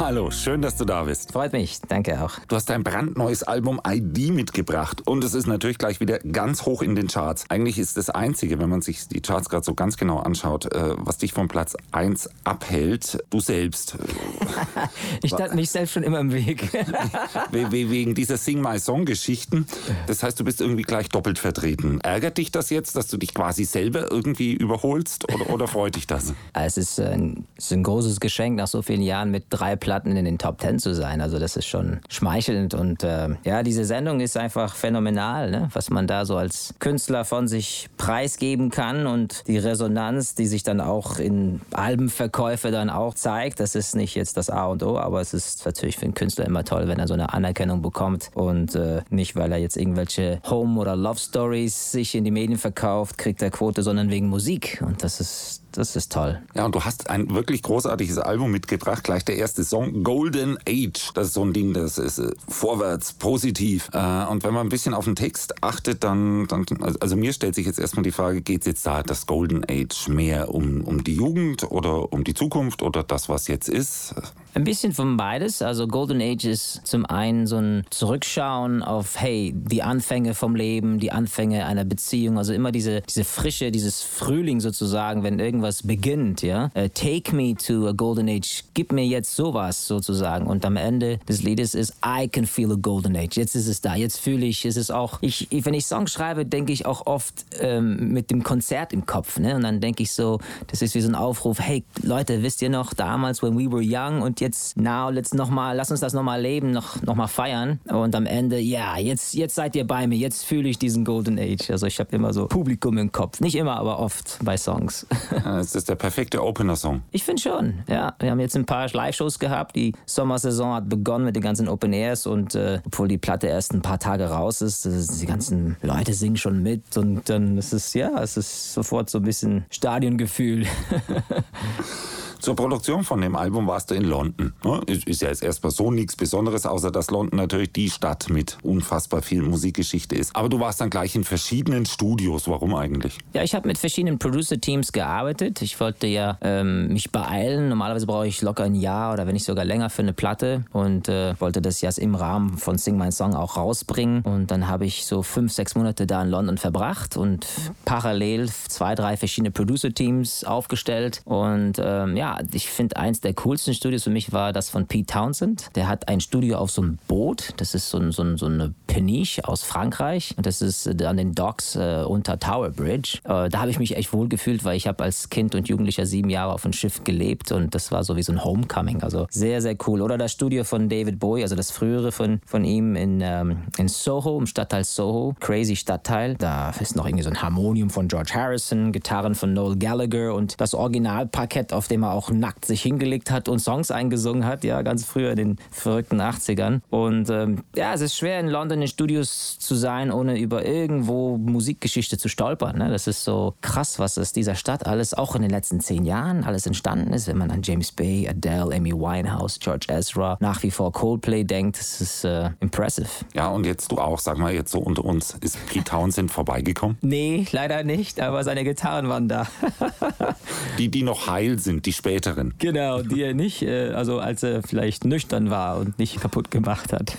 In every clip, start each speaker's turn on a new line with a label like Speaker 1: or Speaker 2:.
Speaker 1: Hallo, schön, dass du da bist.
Speaker 2: Freut mich, danke auch.
Speaker 1: Du hast dein brandneues Album ID mitgebracht und es ist natürlich gleich wieder ganz hoch in den Charts. Eigentlich ist das Einzige, wenn man sich die Charts gerade so ganz genau anschaut, äh, was dich von Platz 1 abhält, du selbst.
Speaker 2: ich stand mich selbst schon immer im Weg.
Speaker 1: Wegen dieser Sing My Song Geschichten. Das heißt, du bist irgendwie gleich doppelt vertreten. Ärgert dich das jetzt, dass du dich quasi selber irgendwie überholst oder, oder freut dich das?
Speaker 2: Es ist, ein, es ist ein großes Geschenk, nach so vielen Jahren mit drei Platten in den Top Ten zu sein. Also das ist schon schmeichelnd und äh, ja, diese Sendung ist einfach phänomenal, ne? was man da so als Künstler von sich preisgeben kann und die Resonanz, die sich dann auch in Albenverkäufe dann auch zeigt. Das ist nicht jetzt das A und O, aber es ist natürlich für einen Künstler immer toll, wenn er so eine Anerkennung bekommt und äh, nicht, weil er jetzt irgendwelche Home- oder Love Stories sich in die Medien verkauft, kriegt er Quote, sondern wegen Musik und das ist das ist toll.
Speaker 1: Ja, und du hast ein wirklich großartiges Album mitgebracht. Gleich der erste Song, Golden Age. Das ist so ein Ding, das ist äh, vorwärts, positiv. Äh, und wenn man ein bisschen auf den Text achtet, dann, dann also mir stellt sich jetzt erstmal die Frage, geht es jetzt da das Golden Age mehr um, um die Jugend oder um die Zukunft oder das, was jetzt ist?
Speaker 2: Ein bisschen von beides. Also Golden Age ist zum einen so ein Zurückschauen auf, hey, die Anfänge vom Leben, die Anfänge einer Beziehung. Also immer diese, diese Frische, dieses Frühling sozusagen, wenn irgendwas beginnt, ja. Uh, take me to a Golden Age. Gib mir jetzt sowas sozusagen. Und am Ende des Liedes ist I can feel a Golden Age. Jetzt ist es da. Jetzt fühle ich, ist es auch, ich, wenn ich Songs schreibe, denke ich auch oft ähm, mit dem Konzert im Kopf, ne? Und dann denke ich so, das ist wie so ein Aufruf, hey, Leute, wisst ihr noch damals, when we were young und jetzt, now, let's noch mal, lass uns das nochmal leben, noch, noch mal feiern. Und am Ende, ja, jetzt, jetzt seid ihr bei mir, jetzt fühle ich diesen Golden Age. Also ich habe immer so Publikum im Kopf. Nicht immer, aber oft bei Songs.
Speaker 1: das ist der perfekte Opener-Song.
Speaker 2: Ich finde schon, ja. Wir haben jetzt ein paar Live-Shows gehabt. Die Sommersaison hat begonnen mit den ganzen Open Airs und äh, obwohl die Platte erst ein paar Tage raus ist, äh, die ganzen Leute singen schon mit und dann ist es, ja, es ist sofort so ein bisschen Stadiongefühl.
Speaker 1: Zur Produktion von dem Album warst du in London. Ne? Ist ja jetzt erstmal so nichts Besonderes, außer dass London natürlich die Stadt mit unfassbar viel Musikgeschichte ist. Aber du warst dann gleich in verschiedenen Studios. Warum eigentlich?
Speaker 2: Ja, ich habe mit verschiedenen Producer-Teams gearbeitet. Ich wollte ja ähm, mich beeilen. Normalerweise brauche ich locker ein Jahr oder wenn nicht sogar länger für eine Platte und äh, wollte das ja im Rahmen von Sing My Song auch rausbringen. Und dann habe ich so fünf, sechs Monate da in London verbracht und parallel zwei, drei verschiedene Producer-Teams aufgestellt. Und ähm, ja, ich finde, eins der coolsten Studios für mich war das von Pete Townsend. Der hat ein Studio auf so einem Boot. Das ist so, ein, so, ein, so eine Peniche aus Frankreich. Und das ist äh, an den Docks äh, unter Tower Bridge. Äh, da habe ich mich echt wohl gefühlt, weil ich habe als Kind und Jugendlicher sieben Jahre auf einem Schiff gelebt und das war so wie so ein Homecoming. Also sehr, sehr cool. Oder das Studio von David Bowie, also das frühere von, von ihm in, ähm, in Soho, im Stadtteil Soho. Crazy Stadtteil. Da ist noch irgendwie so ein Harmonium von George Harrison, Gitarren von Noel Gallagher und das Originalparkett, auf dem er auch nackt sich hingelegt hat und Songs eingesungen hat, ja, ganz früher in den verrückten 80ern. Und ähm, ja, es ist schwer in London in Studios zu sein, ohne über irgendwo Musikgeschichte zu stolpern. Ne? Das ist so krass, was aus dieser Stadt alles auch in den letzten zehn Jahren alles entstanden ist, wenn man an James Bay, Adele, Amy Winehouse, George Ezra, nach wie vor Coldplay denkt. Das ist äh, impressive.
Speaker 1: Ja, und jetzt du auch, sag mal jetzt so unter uns, ist Pete Townsend vorbeigekommen?
Speaker 2: Nee, leider nicht, aber seine Gitarren waren da.
Speaker 1: die, die noch heil sind, die späteren.
Speaker 2: Genau, die er nicht, äh, also als er vielleicht nüchtern war und nicht kaputt gemacht hat.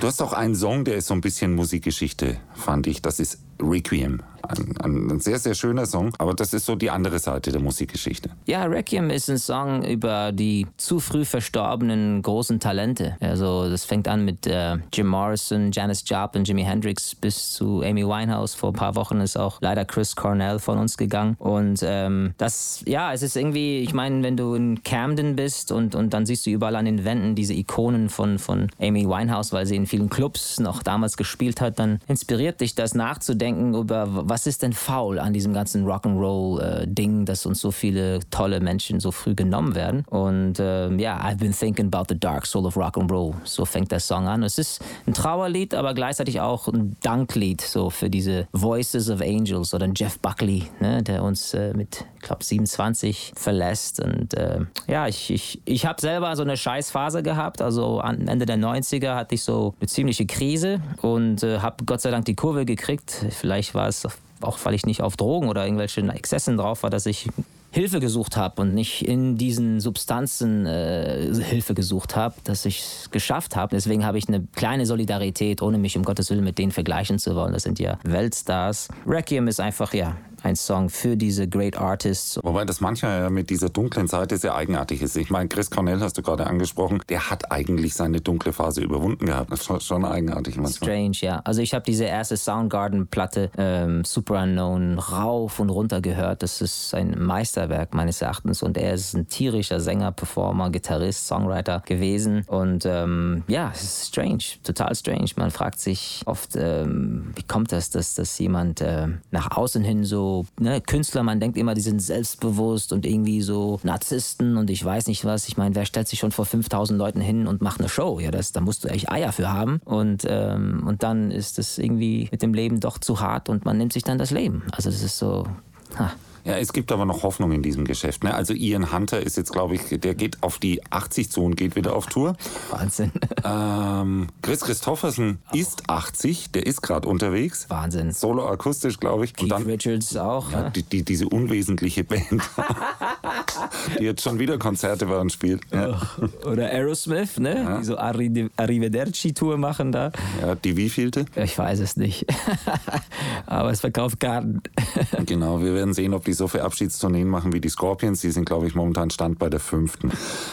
Speaker 1: Du hast auch einen Song, der ist so ein bisschen Musikgeschichte, fand ich. Das ist Requiem. Ein, ein, sehr, sehr schöner Song, aber das ist so die andere Seite der Musikgeschichte.
Speaker 2: Ja, Requiem ist ein Song über die zu früh verstorbenen großen Talente. Also das fängt an mit äh, Jim Morrison, Janis Joplin, Jimi Hendrix bis zu Amy Winehouse. Vor ein paar Wochen ist auch leider Chris Cornell von uns gegangen. Und ähm, das, ja, es ist irgendwie, ich meine, wenn du in Camden bist und, und dann siehst du überall an den Wänden diese Ikonen von, von Amy Winehouse, weil sie in vielen Clubs noch damals gespielt hat, dann inspiriert dich das nachzudenken über, was ist denn faul an diesem ganzen Rock'n'Roll-Ding, äh, dass uns so viele tolle Menschen so früh genommen werden. Und ähm, ja, I've been thinking about the dark soul of Rock'n'Roll. So fängt der Song an. Es ist ein Trauerlied, aber gleichzeitig auch ein Danklied so für diese Voices of Angels oder Jeff Buckley, ne, der uns äh, mit, ich glaube, 27 verlässt. Und äh, ja, ich, ich, ich habe selber so eine Scheißphase gehabt. Also Ende der 90er hatte ich so eine ziemliche Krise und äh, habe Gott sei Dank die Kurve gekriegt. Vielleicht war es auch weil ich nicht auf Drogen oder irgendwelchen Exzessen drauf war, dass ich Hilfe gesucht habe und nicht in diesen Substanzen äh, Hilfe gesucht habe, dass ich es geschafft habe. Deswegen habe ich eine kleine Solidarität, ohne mich um Gottes Willen mit denen vergleichen zu wollen. Das sind ja Weltstars. Requiem ist einfach, ja, ein Song für diese Great Artists.
Speaker 1: Wobei das manchmal mit dieser dunklen Seite sehr eigenartig ist. Ich meine, Chris Cornell hast du gerade angesprochen, der hat eigentlich seine dunkle Phase überwunden gehabt. Das ist schon eigenartig manchmal.
Speaker 2: Strange, ja. Also ich habe diese erste Soundgarden-Platte ähm, Super Unknown rauf und runter gehört. Das ist ein Meisterwerk meines Erachtens und er ist ein tierischer Sänger, Performer, Gitarrist, Songwriter gewesen und ähm, ja, es ist strange, total strange. Man fragt sich oft, ähm, wie kommt das, dass, dass jemand äh, nach außen hin so ne, Künstler, man denkt immer, die sind selbstbewusst und irgendwie so Narzissten und ich weiß nicht was. Ich meine, wer stellt sich schon vor 5000 Leuten hin und macht eine Show? Ja, das, da musst du echt Eier für haben. Und, ähm, und dann ist es irgendwie mit dem Leben doch zu hart und man nimmt sich dann das Leben. Also das ist so, ha.
Speaker 1: Ja, es gibt aber noch Hoffnung in diesem Geschäft. Ne? Also Ian Hunter ist jetzt, glaube ich, der geht auf die 80 zu und geht wieder auf Tour.
Speaker 2: Wahnsinn.
Speaker 1: Ähm, Chris Christoffersen oh. ist 80, der ist gerade unterwegs.
Speaker 2: Wahnsinn.
Speaker 1: Solo akustisch, glaube ich.
Speaker 2: Keith und dann, Richards auch.
Speaker 1: Ja, die, die, diese unwesentliche Band, die jetzt schon wieder Konzerte bei uns spielt. Ja.
Speaker 2: Oder Aerosmith, ne? Ja. Die so Arrivederci-Tour machen da.
Speaker 1: Ja, die wievielte?
Speaker 2: Ich weiß es nicht. aber es verkauft Karten.
Speaker 1: genau, wir werden sehen, ob die so viele Abschiedstourneen machen wie die Scorpions. Die sind, glaube ich, momentan Stand bei der fünften.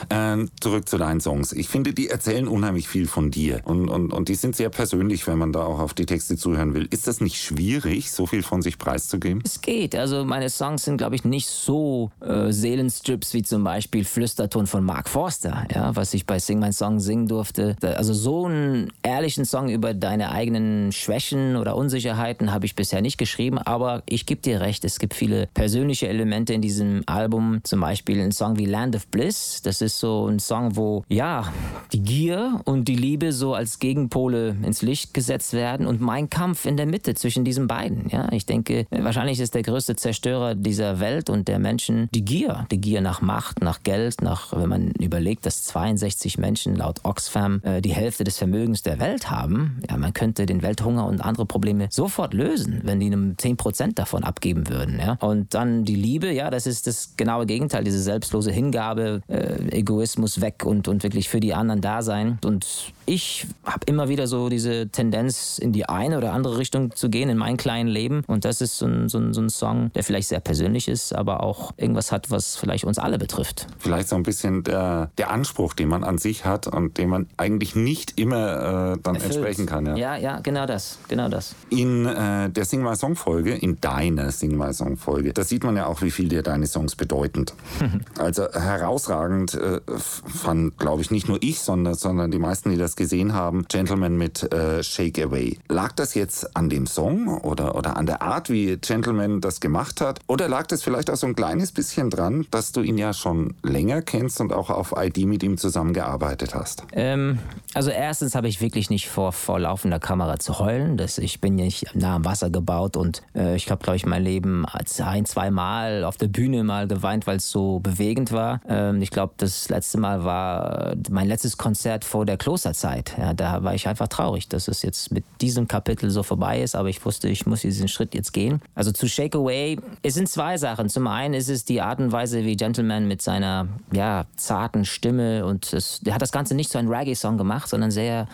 Speaker 1: Ähm, zurück zu deinen Songs. Ich finde, die erzählen unheimlich viel von dir. Und, und, und die sind sehr persönlich, wenn man da auch auf die Texte zuhören will. Ist das nicht schwierig, so viel von sich preiszugeben?
Speaker 2: Es geht. Also meine Songs sind, glaube ich, nicht so äh, Seelenstrips wie zum Beispiel Flüsterton von Mark Forster, ja, was ich bei Sing My Song singen durfte. Also so einen ehrlichen Song über deine eigenen Schwächen oder Unsicherheiten habe ich bisher nicht geschrieben, aber ich gebe dir recht, es gibt viele persönliche persönliche Elemente in diesem Album. Zum Beispiel ein Song wie Land of Bliss. Das ist so ein Song, wo ja die Gier und die Liebe so als Gegenpole ins Licht gesetzt werden und mein Kampf in der Mitte zwischen diesen beiden. Ja, ich denke, wahrscheinlich ist der größte Zerstörer dieser Welt und der Menschen die Gier. Die Gier nach Macht, nach Geld, nach, wenn man überlegt, dass 62 Menschen laut Oxfam äh, die Hälfte des Vermögens der Welt haben. Ja, man könnte den Welthunger und andere Probleme sofort lösen, wenn die einem 10% davon abgeben würden. Ja? Und dann die Liebe, ja, das ist das genaue Gegenteil, diese selbstlose Hingabe, äh, Egoismus weg und, und wirklich für die anderen da sein. Und ich habe immer wieder so diese Tendenz, in die eine oder andere Richtung zu gehen in meinem kleinen Leben. Und das ist so ein, so ein, so ein Song, der vielleicht sehr persönlich ist, aber auch irgendwas hat, was vielleicht uns alle betrifft.
Speaker 1: Vielleicht so ein bisschen der, der Anspruch, den man an sich hat und den man eigentlich nicht immer äh, dann Erfüllt. entsprechen kann.
Speaker 2: Ja. ja, ja, genau das, genau das.
Speaker 1: In äh, der Sing My Song Folge, in deiner Sing My Song Folge, da sieht man ja auch, wie viel dir deine Songs bedeuten. also herausragend äh, fand, glaube ich, nicht nur ich, sondern, sondern die meisten, die das gesehen haben, Gentleman mit äh, Shake Away. Lag das jetzt an dem Song oder, oder an der Art, wie Gentleman das gemacht hat? Oder lag das vielleicht auch so ein kleines bisschen dran, dass du ihn ja schon länger kennst und auch auf ID mit ihm zusammengearbeitet hast?
Speaker 2: Ähm, also erstens habe ich wirklich nicht vor, vor laufender Kamera zu heulen. Das, ich bin nicht nah am Wasser gebaut und äh, ich habe, glaube ich, mein Leben ein, zwei Mal auf der Bühne mal geweint, weil es so bewegend war. Ähm, ich glaube, das letzte Mal war mein letztes Konzert vor der Klosterzeit. Zeit. Ja, da war ich einfach traurig, dass es jetzt mit diesem Kapitel so vorbei ist, aber ich wusste, ich muss diesen Schritt jetzt gehen. Also zu Shake Away, es sind zwei Sachen. Zum einen ist es die Art und Weise, wie Gentleman mit seiner ja, zarten Stimme und es, der hat das Ganze nicht so ein Reggae-Song gemacht, sondern sehr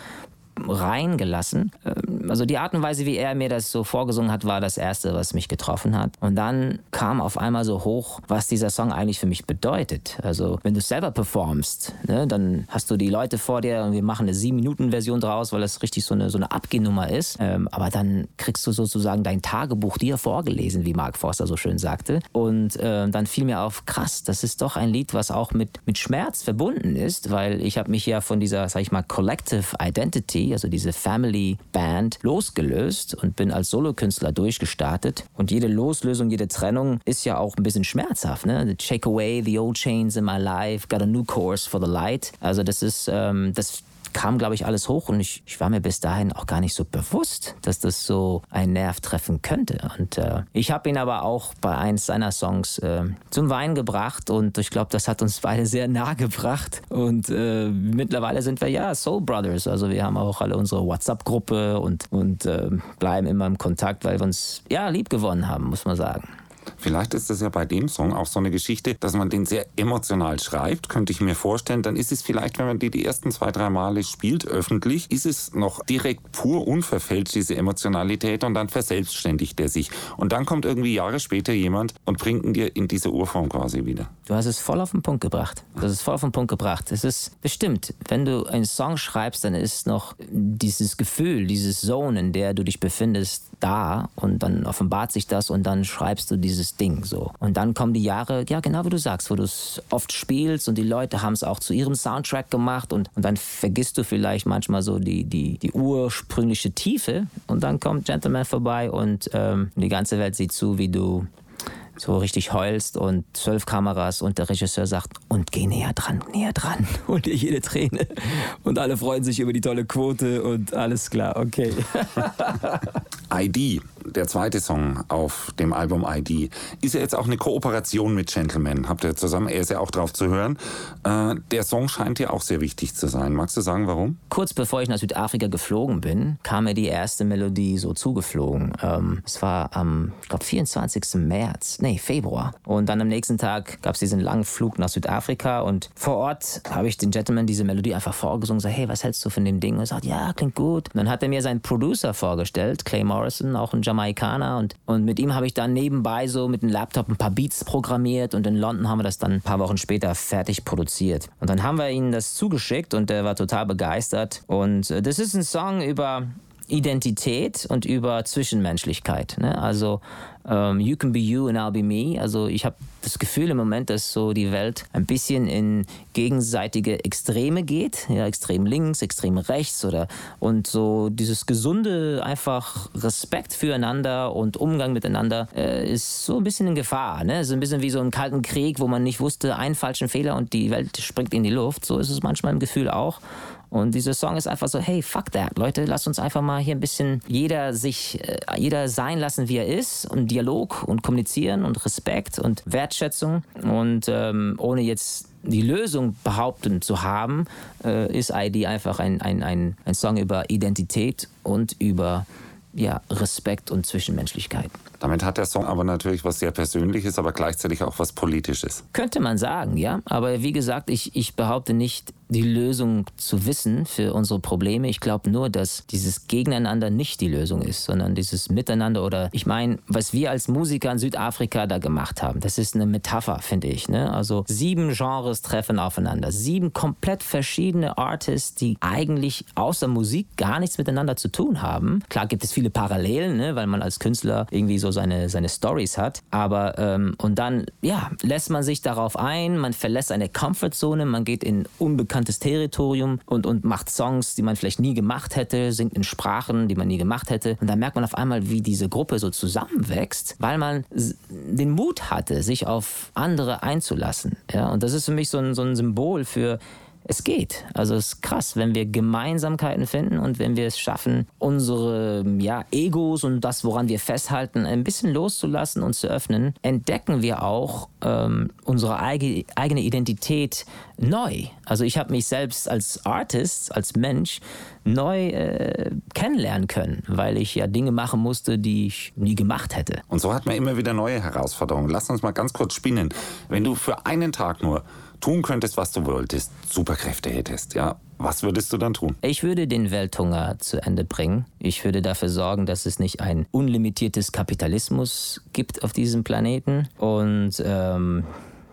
Speaker 2: reingelassen. Ähm, also die Art und Weise, wie er mir das so vorgesungen hat, war das Erste, was mich getroffen hat. Und dann kam auf einmal so hoch, was dieser Song eigentlich für mich bedeutet. Also wenn du selber performst, ne, dann hast du die Leute vor dir und wir machen eine 7-Minuten-Version draus, weil das richtig so eine, so eine Abgehnummer ist. Ähm, aber dann kriegst du sozusagen dein Tagebuch dir vorgelesen, wie Mark Forster so schön sagte. Und äh, dann fiel mir auf, krass, das ist doch ein Lied, was auch mit, mit Schmerz verbunden ist, weil ich habe mich ja von dieser, sag ich mal, Collective Identity also diese Family Band, losgelöst und bin als Solokünstler durchgestartet. Und jede Loslösung, jede Trennung ist ja auch ein bisschen schmerzhaft. Ne? Shake away the old chains in my life, got a new course for the light. Also das ist, ähm, das kam, glaube ich, alles hoch und ich, ich war mir bis dahin auch gar nicht so bewusst, dass das so einen Nerv treffen könnte. Und äh, ich habe ihn aber auch bei eins seiner Songs äh, zum Wein gebracht und ich glaube, das hat uns beide sehr nah gebracht. Und äh, mittlerweile sind wir ja Soul Brothers. Also wir haben auch alle unsere WhatsApp-Gruppe und, und äh, bleiben immer im Kontakt, weil wir uns ja lieb gewonnen haben, muss man sagen.
Speaker 1: Vielleicht ist das ja bei dem Song auch so eine Geschichte, dass man den sehr emotional schreibt, könnte ich mir vorstellen. Dann ist es vielleicht, wenn man die die ersten zwei, drei Male spielt, öffentlich, ist es noch direkt pur unverfälscht, diese Emotionalität, und dann verselbstständigt er sich. Und dann kommt irgendwie Jahre später jemand und bringt ihn dir in diese Urform quasi wieder.
Speaker 2: Du hast es voll auf den Punkt gebracht. Du hast es voll auf den Punkt gebracht. Es ist bestimmt, wenn du einen Song schreibst, dann ist noch dieses Gefühl, dieses Zone, in der du dich befindest, da und dann offenbart sich das und dann schreibst du dieses Ding so. Und dann kommen die Jahre, ja genau wie du sagst, wo du es oft spielst und die Leute haben es auch zu ihrem Soundtrack gemacht und, und dann vergisst du vielleicht manchmal so die, die, die ursprüngliche Tiefe und dann kommt Gentleman vorbei und ähm, die ganze Welt sieht zu, wie du so richtig heulst und zwölf Kameras und der Regisseur sagt, und geh näher dran, näher dran und dir jede Träne. Und alle freuen sich über die tolle Quote und alles klar, okay.
Speaker 1: ID, der zweite Song auf dem Album ID, ist ja jetzt auch eine Kooperation mit Gentleman. Habt ihr zusammen, er ist ja auch drauf zu hören. Äh, der Song scheint dir auch sehr wichtig zu sein. Magst du sagen, warum?
Speaker 2: Kurz bevor ich nach Südafrika geflogen bin, kam mir die erste Melodie so zugeflogen. Ähm, es war am, ich glaube, 24. März, nee, Februar. Und dann am nächsten Tag gab es diesen langen Flug nach Südafrika und vor Ort habe ich den Gentleman diese Melodie einfach vorgesungen, so, hey, was hältst du von dem Ding? Und er sagt, ja, klingt gut. Und dann hat er mir seinen Producer vorgestellt, Clay Morrison, auch ein Jamaikaner. Und, und mit ihm habe ich dann nebenbei so mit dem Laptop ein paar Beats programmiert und in London haben wir das dann ein paar Wochen später fertig produziert. Und dann haben wir ihm das zugeschickt und er war total begeistert. Und äh, das ist ein Song über Identität und über Zwischenmenschlichkeit. Ne? Also um, you can be you and I'll be me. Also ich habe das Gefühl im Moment, dass so die Welt ein bisschen in gegenseitige Extreme geht, ja, extrem links, extrem rechts oder und so dieses gesunde einfach Respekt füreinander und Umgang miteinander äh, ist so ein bisschen in Gefahr. Ne? Ist ein bisschen wie so ein kalten Krieg, wo man nicht wusste, einen falschen Fehler und die Welt springt in die Luft. So ist es manchmal im Gefühl auch. Und dieser Song ist einfach so, hey, fuck that, Leute, lasst uns einfach mal hier ein bisschen jeder sich, äh, jeder sein lassen, wie er ist und Dialog und kommunizieren und Respekt und Wertschätzung und ähm, ohne jetzt die Lösung behaupten zu haben, äh, ist ID einfach ein, ein, ein, ein Song über Identität und über ja, Respekt und Zwischenmenschlichkeit.
Speaker 1: Damit hat der Song aber natürlich was sehr Persönliches, aber gleichzeitig auch was Politisches.
Speaker 2: Könnte man sagen, ja. Aber wie gesagt, ich, ich behaupte nicht, die Lösung zu wissen für unsere Probleme. Ich glaube nur, dass dieses Gegeneinander nicht die Lösung ist, sondern dieses Miteinander oder ich meine, was wir als Musiker in Südafrika da gemacht haben, das ist eine Metapher, finde ich. Ne? Also sieben Genres treffen aufeinander, sieben komplett verschiedene Artists, die eigentlich außer Musik gar nichts miteinander zu tun haben. Klar gibt es viele Parallelen, ne? weil man als Künstler irgendwie so seine, seine Stories hat, aber ähm, und dann, ja, lässt man sich darauf ein, man verlässt eine Comfortzone, man geht in unbekannte unbekanntes Territorium und, und macht Songs, die man vielleicht nie gemacht hätte, singt in Sprachen, die man nie gemacht hätte. Und da merkt man auf einmal, wie diese Gruppe so zusammenwächst, weil man den Mut hatte, sich auf andere einzulassen. Ja? Und das ist für mich so ein, so ein Symbol für es geht. Also es ist krass, wenn wir Gemeinsamkeiten finden und wenn wir es schaffen, unsere ja, Egos und das, woran wir festhalten, ein bisschen loszulassen und zu öffnen, entdecken wir auch ähm, unsere eigene Identität neu. Also ich habe mich selbst als Artist, als Mensch neu äh, kennenlernen können, weil ich ja Dinge machen musste, die ich nie gemacht hätte.
Speaker 1: Und so hat man immer wieder neue Herausforderungen. Lass uns mal ganz kurz spinnen. Wenn du für einen Tag nur tun könntest, was du wolltest, Superkräfte hättest, ja, was würdest du dann tun?
Speaker 2: Ich würde den Welthunger zu Ende bringen. Ich würde dafür sorgen, dass es nicht ein unlimitiertes Kapitalismus gibt auf diesem Planeten und ähm,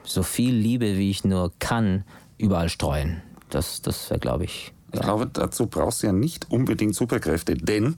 Speaker 2: so viel Liebe, wie ich nur kann, überall streuen. Das, das wäre, glaube ich,
Speaker 1: ich glaube, dazu brauchst du ja nicht unbedingt Superkräfte, denn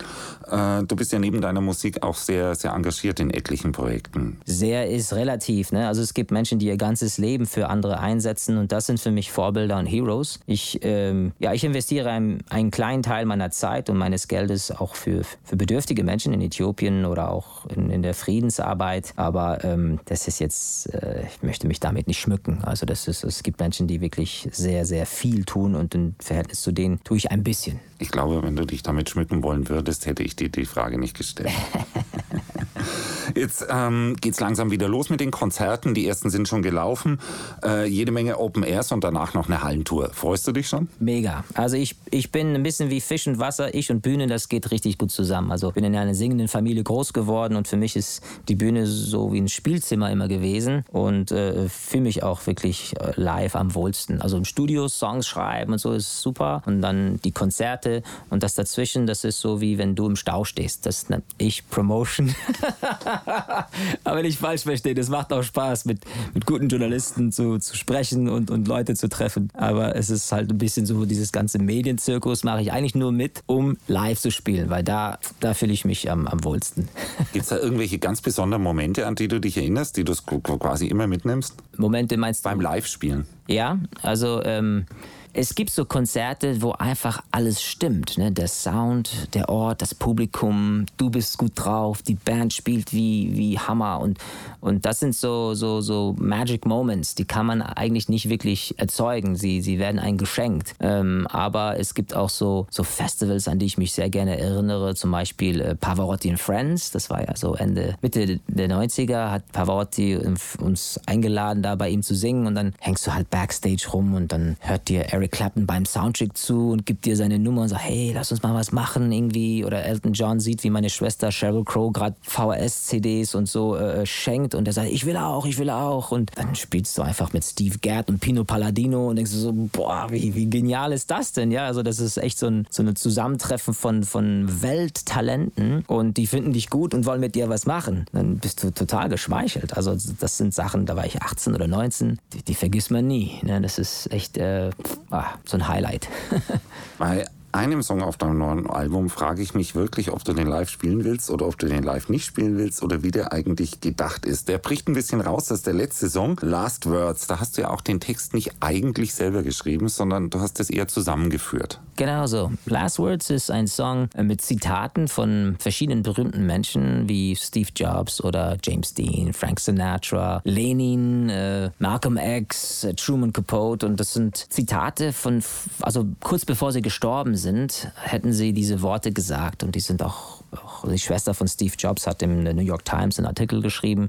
Speaker 1: äh, du bist ja neben deiner Musik auch sehr, sehr engagiert in etlichen Projekten.
Speaker 2: Sehr ist relativ. Ne? Also es gibt Menschen, die ihr ganzes Leben für andere einsetzen und das sind für mich Vorbilder und Heroes. Ich, ähm, ja, ich investiere einen, einen kleinen Teil meiner Zeit und meines Geldes auch für, für bedürftige Menschen in Äthiopien oder auch in, in der Friedensarbeit. Aber ähm, das ist jetzt, äh, ich möchte mich damit nicht schmücken. Also das ist, es gibt Menschen, die wirklich sehr, sehr viel tun und im Verhältnis zu denen, stehen, tue ich ein bisschen.
Speaker 1: Ich glaube, wenn du dich damit schmücken wollen würdest, hätte ich dir die Frage nicht gestellt. Jetzt ähm, es langsam wieder los mit den Konzerten. Die ersten sind schon gelaufen. Äh, jede Menge Open Airs und danach noch eine Hallentour. Freust du dich schon?
Speaker 2: Mega. Also ich, ich bin ein bisschen wie Fisch und Wasser. Ich und Bühne, das geht richtig gut zusammen. Also ich bin in einer singenden Familie groß geworden und für mich ist die Bühne so wie ein Spielzimmer immer gewesen und äh, fühle mich auch wirklich äh, live am wohlsten. Also im Studio Songs schreiben und so ist super und dann die Konzerte und das dazwischen, das ist so wie wenn du im Stau stehst. Das nenne ich Promotion. Aber nicht falsch verstehen, es macht auch Spaß, mit, mit guten Journalisten zu, zu sprechen und, und Leute zu treffen. Aber es ist halt ein bisschen so, dieses ganze Medienzirkus mache ich eigentlich nur mit, um live zu spielen, weil da, da fühle ich mich am, am wohlsten.
Speaker 1: Gibt es da irgendwelche ganz besonderen Momente, an die du dich erinnerst, die du quasi immer mitnimmst?
Speaker 2: Momente meinst
Speaker 1: du? Beim Live-Spielen.
Speaker 2: Ja, also ähm, es gibt so Konzerte, wo einfach alles stimmt. Ne? Der Sound, der Ort, das Publikum, du bist gut drauf, die Band spielt wie, wie Hammer. Und, und das sind so, so, so Magic Moments, die kann man eigentlich nicht wirklich erzeugen. Sie, sie werden einem geschenkt. Ähm, aber es gibt auch so, so Festivals, an die ich mich sehr gerne erinnere. Zum Beispiel äh, Pavarotti and Friends. Das war ja so Ende, Mitte der 90er, hat Pavarotti uns eingeladen, da bei ihm zu singen. Und dann hängst du halt Backstage rum und dann hört dir Eric Eric Clapton beim Soundcheck zu und gibt dir seine Nummer und sagt, hey, lass uns mal was machen irgendwie. Oder Elton John sieht, wie meine Schwester Sheryl Crow gerade VHS-CDs und so äh, schenkt und er sagt, ich will auch, ich will auch. Und dann spielst du einfach mit Steve Gadd und Pino Palladino und denkst du so, boah, wie, wie genial ist das denn? Ja, also das ist echt so ein, so ein Zusammentreffen von, von Welttalenten und die finden dich gut und wollen mit dir was machen. Dann bist du total geschmeichelt. Also das sind Sachen, da war ich 18 oder 19, die, die vergisst man nie. Ne? Das ist echt, äh, ah, so ein Highlight.
Speaker 1: Einem Song auf deinem neuen Album frage ich mich wirklich, ob du den live spielen willst oder ob du den live nicht spielen willst oder wie der eigentlich gedacht ist. Der bricht ein bisschen raus, das ist der letzte Song, Last Words. Da hast du ja auch den Text nicht eigentlich selber geschrieben, sondern du hast es eher zusammengeführt.
Speaker 2: Genau so. Last Words ist ein Song mit Zitaten von verschiedenen berühmten Menschen wie Steve Jobs oder James Dean, Frank Sinatra, Lenin, äh, Malcolm X, äh, Truman Capote und das sind Zitate von, also kurz bevor sie gestorben sind, hätten sie diese Worte gesagt und die sind auch, auch die Schwester von Steve Jobs hat im New York Times einen Artikel geschrieben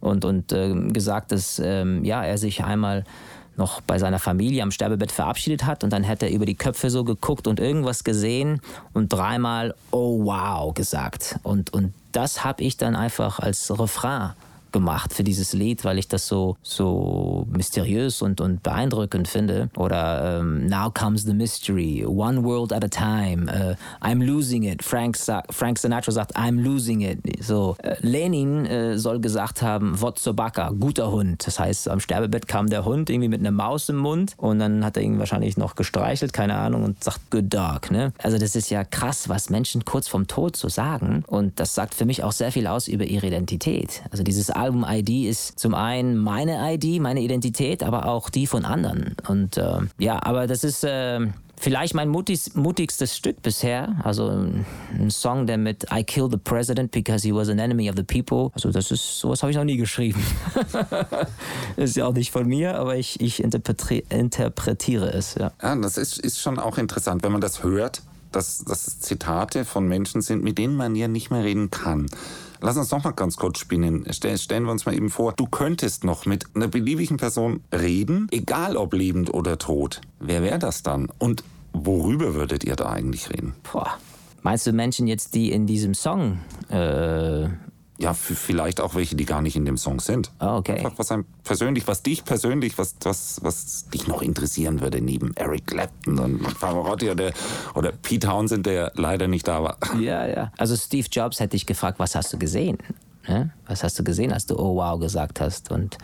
Speaker 2: und, und äh, gesagt, dass ähm, ja, er sich einmal noch bei seiner Familie am Sterbebett verabschiedet hat und dann hätte er über die Köpfe so geguckt und irgendwas gesehen und dreimal Oh wow gesagt. Und, und das habe ich dann einfach als Refrain gemacht für dieses Lied, weil ich das so, so mysteriös und, und beeindruckend finde. Oder ähm, Now Comes the Mystery, One World at a Time, uh, I'm Losing It. Frank, Frank Sinatra sagt, I'm Losing It. So, äh, Lenin äh, soll gesagt haben, Wotsobaka, guter Hund. Das heißt, am Sterbebett kam der Hund irgendwie mit einer Maus im Mund und dann hat er ihn wahrscheinlich noch gestreichelt, keine Ahnung, und sagt, good dog. Ne? Also das ist ja krass, was Menschen kurz vorm Tod so sagen. Und das sagt für mich auch sehr viel aus über ihre Identität. Also dieses Album-ID ist zum einen meine ID, meine Identität, aber auch die von anderen. Und äh, ja, aber das ist äh, vielleicht mein mutig, mutigstes Stück bisher. Also ein Song, der mit I Killed the President because he was an enemy of the people. Also das ist, sowas habe ich noch nie geschrieben. ist ja auch nicht von mir, aber ich, ich interpretiere es. Ja,
Speaker 1: ja das ist, ist schon auch interessant, wenn man das hört, dass das Zitate von Menschen sind, mit denen man ja nicht mehr reden kann. Lass uns noch mal ganz kurz spinnen. Stellen wir uns mal eben vor, du könntest noch mit einer beliebigen Person reden, egal ob lebend oder tot. Wer wäre das dann? Und worüber würdet ihr da eigentlich reden?
Speaker 2: Boah. Meinst du Menschen jetzt, die in diesem Song äh,
Speaker 1: ja, vielleicht auch welche, die gar nicht in dem Song sind.
Speaker 2: Oh, okay.
Speaker 1: Einfach was einem persönlich, was dich persönlich, was, was, was dich noch interessieren würde, neben Eric Clapton und Pavarotti oder, oder Pete Townsend, der leider nicht da war.
Speaker 2: Ja, ja. Also Steve Jobs hätte ich gefragt, was hast du gesehen? Was hast du gesehen, als du Oh wow gesagt hast? Und,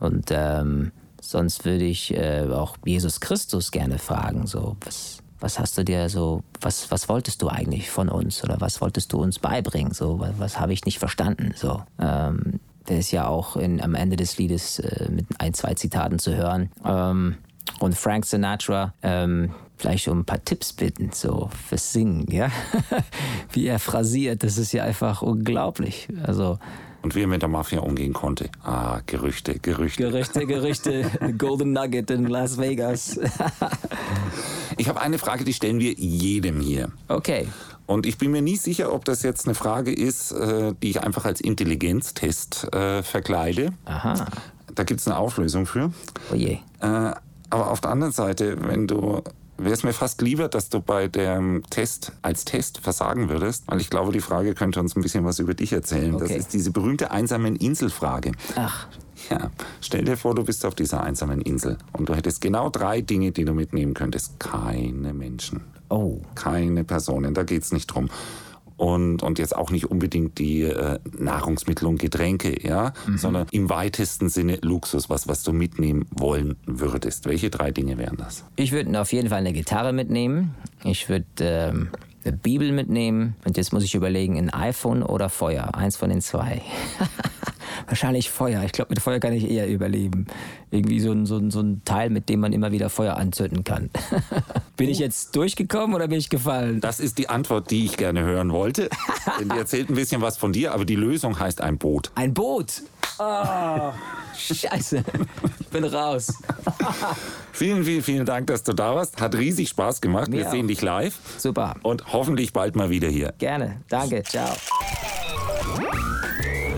Speaker 2: und ähm, sonst würde ich äh, auch Jesus Christus gerne fragen, so was was hast du dir so, was, was wolltest du eigentlich von uns oder was wolltest du uns beibringen? So, was, was habe ich nicht verstanden? So, ähm, der ist ja auch in, am Ende des Liedes äh, mit ein, zwei Zitaten zu hören. Ähm, und Frank Sinatra, ähm, vielleicht um ein paar Tipps bitten, so fürs Singen, ja? Wie er phrasiert, das ist ja einfach unglaublich. Also,
Speaker 1: und wie er mit der Mafia umgehen konnte. Ah, Gerüchte, Gerüchte.
Speaker 2: Gerüchte, Gerüchte. Golden Nugget in Las Vegas.
Speaker 1: Ich habe eine Frage, die stellen wir jedem hier.
Speaker 2: Okay.
Speaker 1: Und ich bin mir nie sicher, ob das jetzt eine Frage ist, äh, die ich einfach als Intelligenztest äh, verkleide.
Speaker 2: Aha.
Speaker 1: Da gibt es eine Auflösung für.
Speaker 2: Oh je.
Speaker 1: Äh, aber auf der anderen Seite, wenn du wäre es mir fast lieber, dass du bei dem Test als Test versagen würdest, weil ich glaube, die Frage könnte uns ein bisschen was über dich erzählen.
Speaker 2: Okay.
Speaker 1: Das ist diese berühmte einsamen Inselfrage.
Speaker 2: Ach,
Speaker 1: Ja, stell dir vor, du bist auf dieser einsamen Insel und du hättest genau drei Dinge, die du mitnehmen könntest. Keine Menschen,
Speaker 2: oh.
Speaker 1: keine Personen, da geht's nicht drum. Und, und jetzt auch nicht unbedingt die äh, Nahrungsmittel und Getränke, ja, sondern im weitesten Sinne Luxus, was, was du mitnehmen wollen würdest. Welche drei Dinge wären das?
Speaker 2: Ich würde auf jeden Fall eine Gitarre mitnehmen. Ich würde ähm, eine Bibel mitnehmen. Und jetzt muss ich überlegen, ein iPhone oder Feuer. Eins von den zwei. Wahrscheinlich Feuer. Ich glaube, mit Feuer kann ich eher überleben. Irgendwie so ein, so, ein, so ein Teil, mit dem man immer wieder Feuer anzünden kann. bin ich jetzt durchgekommen oder bin ich gefallen?
Speaker 1: Das ist die Antwort, die ich gerne hören wollte. Denn die erzählt ein bisschen was von dir, aber die Lösung heißt ein Boot.
Speaker 2: Ein Boot. Oh, scheiße. Ich bin raus.
Speaker 1: Vielen, vielen, vielen Dank, dass du da warst. Hat riesig Spaß gemacht.
Speaker 2: Mir
Speaker 1: Wir sehen
Speaker 2: auch.
Speaker 1: dich live
Speaker 2: Super.
Speaker 1: und hoffentlich bald mal wieder hier.
Speaker 2: Gerne. Danke. Ciao.